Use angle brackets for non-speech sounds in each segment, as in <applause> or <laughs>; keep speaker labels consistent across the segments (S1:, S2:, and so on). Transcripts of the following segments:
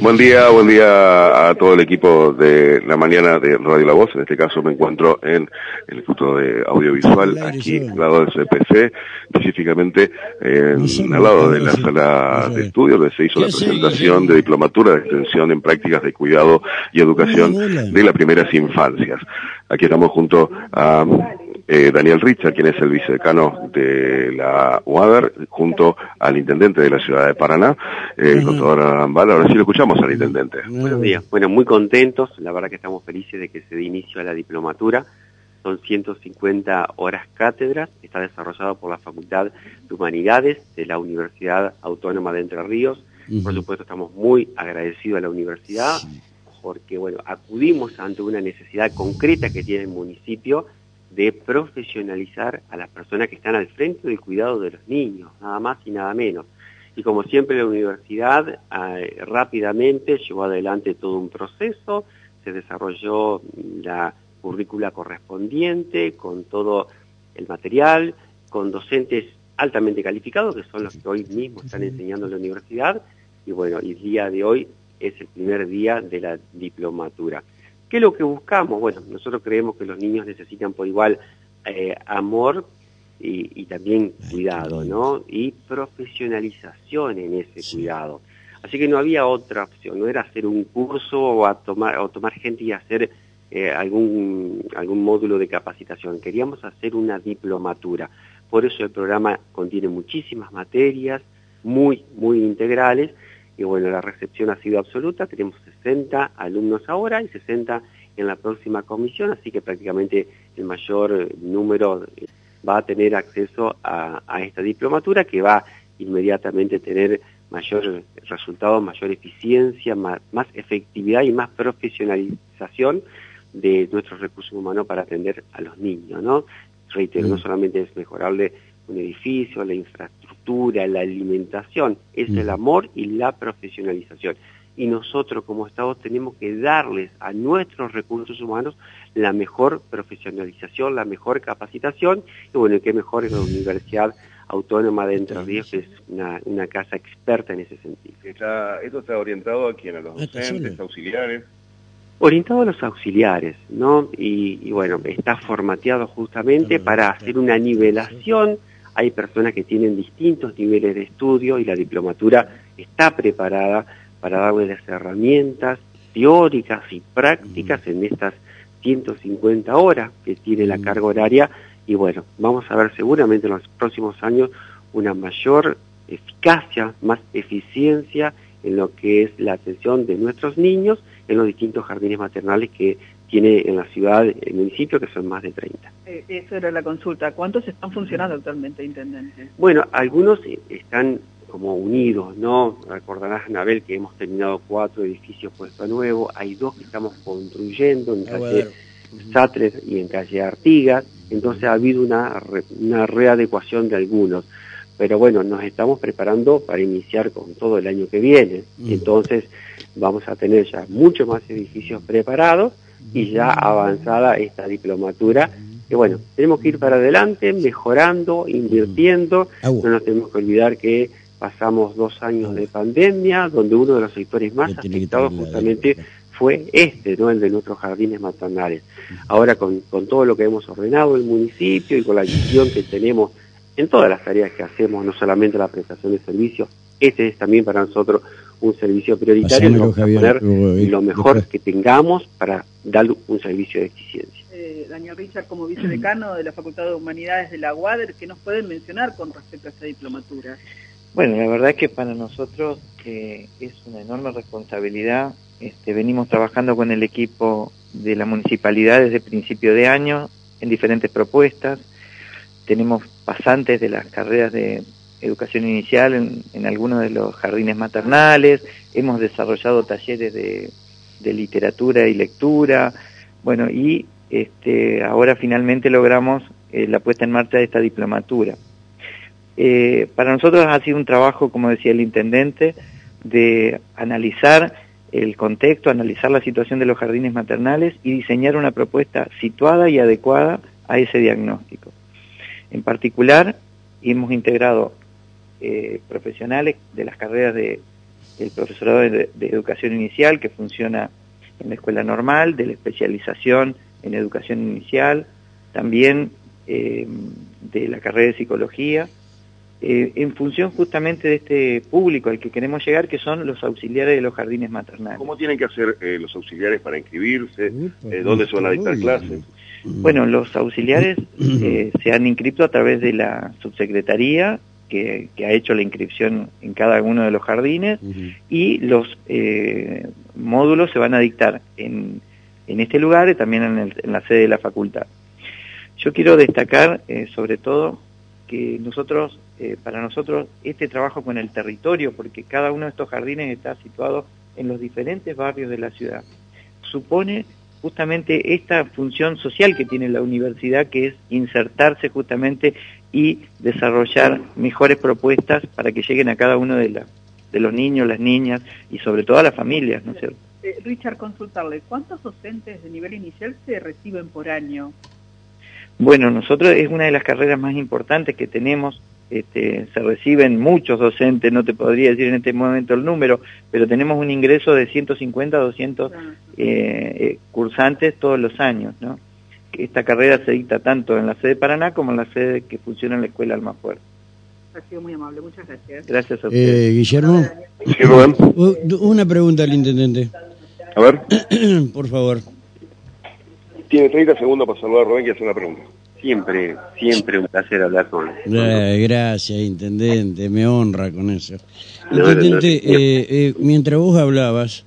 S1: Buen día, buen día a todo el equipo de la mañana de Radio La Voz. En este caso me encuentro en el Instituto de Audiovisual, aquí al lado del CPC, específicamente en, al lado de la sala de estudio, donde se hizo la presentación de diplomatura de extensión en prácticas de cuidado y educación de las primeras infancias. Aquí estamos junto a eh, Daniel Richard, quien es el vicedecano de la UADER, junto al intendente de la ciudad de Paraná, eh, el contador Arambal. Ahora sí lo escuchamos al intendente.
S2: Buenos días. Bueno, muy contentos. La verdad que estamos felices de que se dé inicio a la diplomatura. Son 150 horas cátedras. Está desarrollado por la Facultad de Humanidades de la Universidad Autónoma de Entre Ríos. Por supuesto, estamos muy agradecidos a la universidad porque, bueno, acudimos ante una necesidad concreta que tiene el municipio de profesionalizar a las personas que están al frente del cuidado de los niños, nada más y nada menos. Y como siempre la universidad eh, rápidamente llevó adelante todo un proceso, se desarrolló la currícula correspondiente con todo el material, con docentes altamente calificados, que son los que hoy mismo están enseñando en la universidad, y bueno, el día de hoy es el primer día de la diplomatura. ¿Qué es lo que buscamos? Bueno, nosotros creemos que los niños necesitan por igual eh, amor y, también cuidado, ¿no? Y profesionalización en ese cuidado. Así que no había otra opción, no era hacer un curso o, a tomar, o tomar gente y hacer eh, algún, algún módulo de capacitación. Queríamos hacer una diplomatura. Por eso el programa contiene muchísimas materias, muy, muy integrales, y bueno, la recepción ha sido absoluta, tenemos 60 alumnos ahora y 60 en la próxima comisión, así que prácticamente el mayor número va a tener acceso a, esta diplomatura que va inmediatamente a tener mayor resultado, mayor eficiencia, más, efectividad y más profesionalización de nuestros recursos humanos para atender a los niños, ¿no? Reitero, no mm. solamente es mejorable un edificio, la infraestructura, la alimentación, es el amor y la profesionalización. Y nosotros como Estado tenemos que darles a nuestros recursos humanos la mejor profesionalización, la mejor capacitación, y bueno, qué mejor es la Universidad Autónoma de Entre Ríos, que es una, casa experta en ese sentido.
S1: ¿Esto está orientado a quién? ¿A los docentes, auxiliares?
S2: orientado a los auxiliares, ¿no? Y, bueno, está formateado justamente para hacer una nivelación hay personas que tienen distintos niveles de estudio y la diplomatura está preparada para darles las herramientas teóricas y prácticas en estas 150 horas que tiene la carga horaria. Y bueno, vamos a ver seguramente en los próximos años una mayor eficacia, más eficiencia en lo que es la atención de nuestros niños en los distintos jardines maternales que tiene en la ciudad, el municipio, que son más de 30.
S3: Eh, eso era la consulta. ¿Cuántos están funcionando actualmente, Intendente?
S2: Bueno, algunos están como unidos, ¿no? Recordarás, Anabel, que hemos terminado cuatro edificios puestos a nuevo, hay dos que estamos construyendo en ah, calle Satres y en calle Artigas, entonces ha habido una, una readecuación de algunos. Pero bueno, nos estamos preparando para iniciar con todo el año que viene. Entonces vamos a tener ya muchos más edificios preparados y ya avanzada esta diplomatura. Y bueno, tenemos que ir para adelante, mejorando, invirtiendo. No nos tenemos que olvidar que pasamos dos años de pandemia, donde uno de los sectores más afectados justamente fue este, ¿no? el de nuestros jardines maternales. Ahora con, con todo lo que hemos ordenado el municipio y con la visión que tenemos en todas las tareas que hacemos, no solamente la prestación de servicios, este es también para nosotros un servicio prioritario, vamos a poner lo mejor que tengamos para dar un servicio de eficiencia.
S3: Eh, Daniel Richard, como vicedecano de la Facultad de Humanidades de la UADER, ¿qué nos pueden mencionar con respecto a esta diplomatura?
S4: Bueno, la verdad es que para nosotros eh, es una enorme responsabilidad. Este, venimos trabajando con el equipo de la municipalidad desde principio de año en diferentes propuestas. Tenemos pasantes de las carreras de educación inicial en, algunos de los jardines maternales, hemos desarrollado talleres de, literatura y lectura, bueno, y este, ahora finalmente logramos eh, la puesta en marcha de esta diplomatura. Eh, para nosotros ha sido un trabajo, como decía el intendente, de analizar el contexto, analizar la situación de los jardines maternales y diseñar una propuesta situada y adecuada a ese diagnóstico. En particular, hemos integrado eh, profesionales de las carreras de el profesorado de, educación inicial que funciona en la escuela normal, de la especialización en educación inicial, también eh, de la carrera de psicología, eh, en función justamente de este público al que queremos llegar, que son los auxiliares de los jardines maternales.
S1: ¿Cómo tienen que hacer eh, los auxiliares para inscribirse? ¿Dónde se van a dictar clases?
S4: Bueno, los auxiliares <clears throat> se han inscrito a través de la subsecretaría que, ha hecho la inscripción en cada uno de los jardines y los módulos se van a dictar en, en este lugar y también en, en la sede de la facultad. Yo quiero destacar sobre todo que nosotros, eh, para nosotros, este trabajo con el territorio, porque cada uno de estos jardines está situado en los diferentes barrios de la ciudad, supone justamente esta función social que tiene la universidad, que es insertarse justamente y desarrollar mejores propuestas para que lleguen a cada uno de, de los niños, las niñas y sobre todo a las familias, ¿no es cierto?
S3: Eh, Richard, consultarle, ¿cuántos docentes de nivel inicial se reciben por año?
S4: Bueno, nosotros es una de las carreras más importantes que tenemos. Este, se reciben muchos docentes, no te podría decir en este momento el número, pero tenemos un ingreso de 150 a 200 eh, cursantes todos los años. ¿no? Esta carrera se dicta tanto en la sede de Paraná como en la sede que funciona en la Escuela Almafuerte.
S3: Ha sido muy amable, muchas gracias.
S4: Gracias a
S5: usted. Eh, Guillermo, una pregunta al intendente.
S1: A ver. <clears throat>
S5: Por favor.
S1: Tiene 30 segundos para saludar a Rubén y hacer una pregunta.
S2: Siempre, siempre un placer hablar con él.
S5: Eh, gracias, intendente, me honra con eso. intendente, eh, eh, mientras vos hablabas,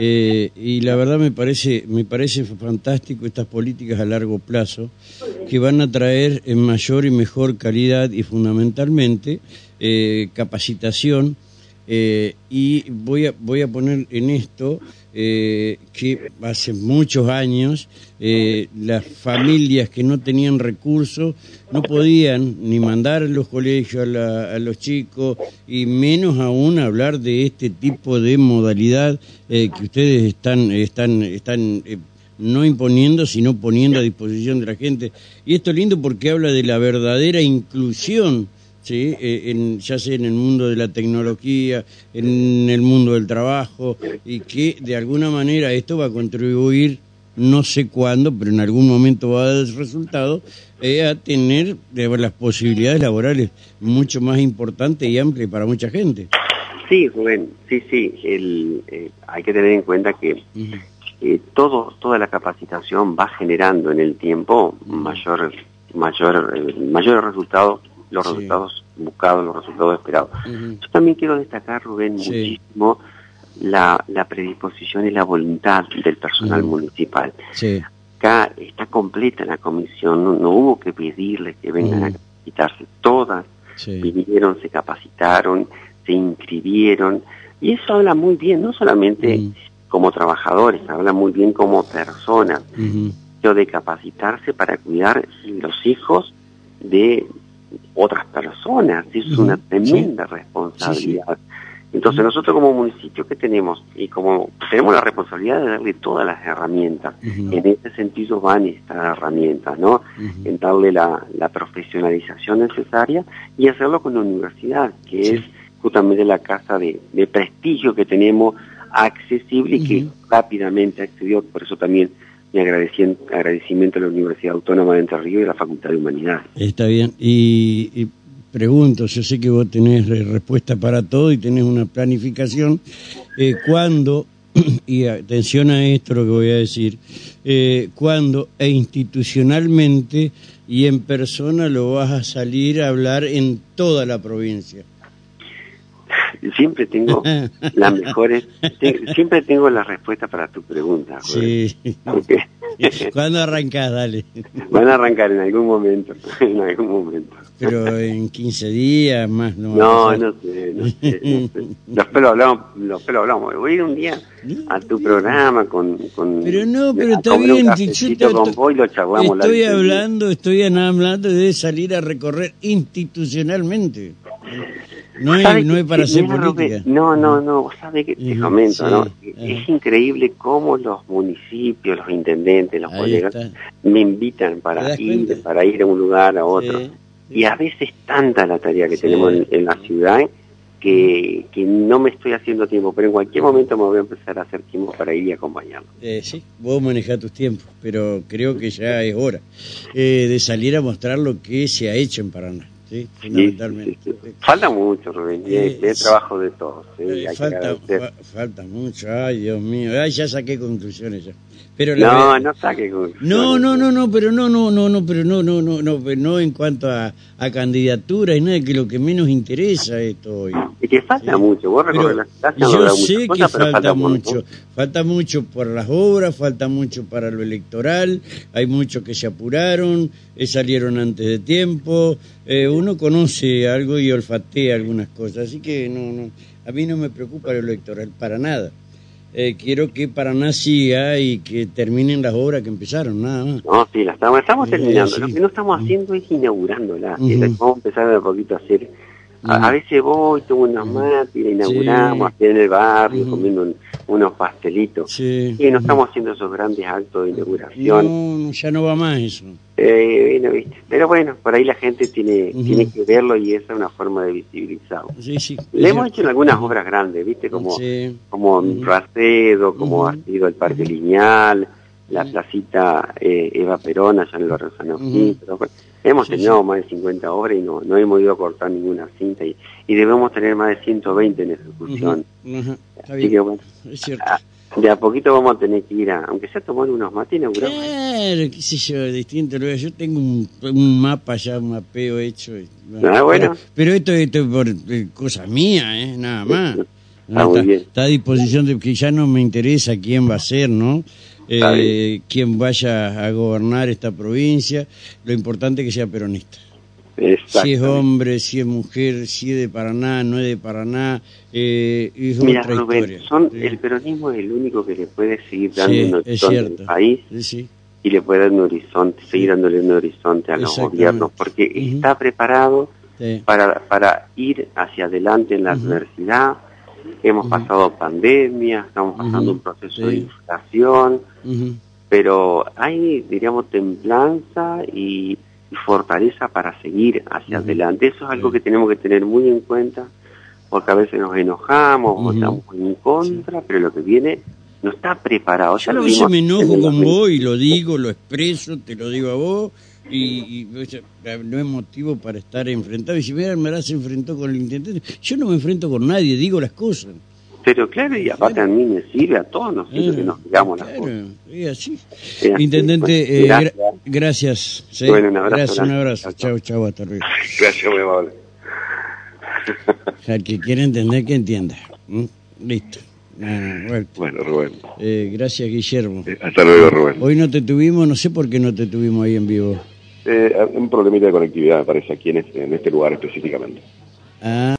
S5: y la verdad me parece, me parece fantástico estas políticas a largo plazo que van a traer en mayor y mejor calidad y fundamentalmente capacitación eh, y voy a, voy a poner en esto eh, que hace muchos años eh, las familias que no tenían recursos no podían ni mandar a los colegios a, los chicos y menos aún hablar de este tipo de modalidad que ustedes están, están, están no imponiendo, sino poniendo a disposición de la gente. Y esto es lindo porque habla de la verdadera inclusión ¿sí? Eh, en, ya sea en el mundo de la tecnología, en el mundo del trabajo, y que de alguna manera esto va a contribuir, no sé cuándo, pero en algún momento va a dar resultado, eh, a tener las posibilidades laborales mucho más importantes y amplias para mucha gente.
S2: Sí, Rubén, sí, sí, el, eh, hay que tener en cuenta que todo, toda la capacitación va generando en el tiempo mayor, mayor, mayores resultados los resultados buscados, los resultados esperados. Yo también quiero destacar, Rubén, muchísimo la, la, predisposición y la voluntad del personal municipal. Acá está completa la comisión, no, hubo que pedirles que vengan a capacitarse, todas vinieron, se capacitaron, se inscribieron, y eso habla muy bien, no solamente como trabajadores, habla muy bien como personas, de capacitarse para cuidar los hijos de otras personas, es una tremenda responsabilidad. Entonces nosotros como municipio, ¿qué tenemos? Y como tenemos la responsabilidad de darle todas las herramientas, en ese sentido van estas herramientas, ¿no? En darle la, profesionalización necesaria y hacerlo con la universidad, que es justamente la casa de, prestigio que tenemos accesible y que rápidamente accedió, por eso también mi agradecimiento a la Universidad Autónoma de Entre Ríos y a la Facultad de Humanidades.
S5: Está bien. Y, pregunto, yo sé que vos tenés respuesta para todo y tenés una planificación. Eh, ¿Cuándo, <clears throat> y atención a esto lo que voy a decir, eh, cuándo e institucionalmente y en persona lo vas a salir a hablar en toda la provincia?
S2: Siempre tengo <laughs> las mejores, siempre tengo la respuesta para tu pregunta.
S5: Sí. <laughs> ¿Cuándo arrancás? Dale.
S2: Van a arrancar en algún momento, <laughs> en algún momento.
S5: Pero en 15 días más no.
S2: No, no sé, no sé, Los pelos hablamos, los pelos hablamos. Voy a ir un día a tu programa con, con
S5: Pero no, pero está bien,
S2: con lo charlamos
S5: Estoy hablando, estoy hablando de salir a recorrer institucionalmente. No es, no es para hacer política.
S2: No, no, no, vos sabés que te comento, ¿no? Es increíble cómo los municipios, los intendentes, los colegas me invitan para ir, para ir a un lugar a otro. Y a veces tanta la tarea que tenemos en, la ciudad que, que no me estoy haciendo tiempo, pero en cualquier momento me voy a empezar a hacer tiempo para ir y acompañarlo.
S5: Eh, sí, vos manejás tus tiempos, pero creo que ya es hora eh, de salir a mostrar lo que se ha hecho en Paraná. Sí, fundamentalmente.
S2: falta mucho, Rubén, eh, es trabajo de todos.
S5: falta, falta mucho, ay Dios mío, ay, ya saqué conclusiones ya.
S2: No, no saque
S5: No, no, no, no, pero no, no, no, no, pero no, no, no, no, no en cuanto a, a candidatura y nada, que lo que menos interesa esto hoy.
S2: Es que falta mucho, vos recorres
S5: la Yo sé que falta, mucho, falta mucho por las obras, falta mucho para lo electoral, hay muchos que se apuraron, eh, salieron antes de tiempo, eh, uno conoce algo y olfatea algunas cosas, así que no, no, a mí no me preocupa lo electoral para nada. Eh, quiero que Paraná siga y que terminen las obras que empezaron, nada más.
S2: No, sí, las estamos, estamos terminando. Lo que no estamos haciendo es inaugurándola. Vamos a empezar a poquito a hacer. A, veces voy, tomo unas mates y la inauguramos aquí en el barrio, comiendo unos pastelitos. Y no estamos haciendo esos grandes actos de inauguración.
S5: No, ya no va más eso.
S2: Eh, Pero bueno, por ahí la gente tiene, tiene que verlo y esa es una forma de visibilizarlo. Le hemos hecho en algunas obras grandes, ¿viste? Como, como Racedo, como ha sido el Parque Lineal, la placita eh, Eva Perón allá en el barrio Hemos tenido más de 50 obras y no, no hemos ido a cortar ninguna cinta y, y debemos tener más de 120 en ejecución. Así que bueno, de a poquito vamos a tener que ir a, aunque sea tomar unos mates
S5: Claro, qué sé yo, distinto. Yo tengo un, un mapa ya, un mapeo hecho.
S2: ah, bueno.
S5: Pero, esto, esto es por eh, cosa mía, ¿eh? nada más. está, está, a disposición de que ya no me interesa quién va a ser, ¿no? Eh, quien vaya a gobernar esta provincia, lo importante es que sea peronista. Si es hombre, si es mujer, si es de Paraná, no es de Paraná, eh, es
S2: Mira, Rubén, Son, el peronismo es el único que le puede seguir dando un horizonte al país y le puede dar un horizonte, seguir dándole un horizonte a los gobiernos, porque está preparado para, para ir hacia adelante en la adversidad, hemos pasado pandemia, estamos pasando un proceso de inflación, pero hay, diríamos, templanza y, fortaleza para seguir hacia adelante. Eso es algo que tenemos que tener muy en cuenta, porque a veces nos enojamos o estamos en contra, pero lo que viene no está preparado.
S5: Yo a veces me enojo con vos y lo digo, lo expreso, te lo digo a vos, y, no es motivo para estar enfrentado. Y si me se enfrentó con el intendente, yo no me enfrento con nadie, digo las cosas.
S2: Pero claro, y aparte a mí me sirve, a todos nos sirve que nos digamos las cosas.
S5: así. Intendente, eh, gracias.
S2: Bueno, un abrazo.
S5: Gracias, un abrazo. Chao, chao, hasta luego. <laughs>
S2: Gracias, muy amable. <laughs>
S5: El que quiere entender, que entienda. Listo.
S1: bueno. Rubén.
S5: Eh, gracias, Guillermo.
S1: Eh, hasta luego, Rubén.
S5: Hoy no te tuvimos, no sé por qué no te tuvimos ahí en vivo.
S1: Eh, un problemita de conectividad, me parece, aquí en este, en este lugar específicamente.
S5: Ah.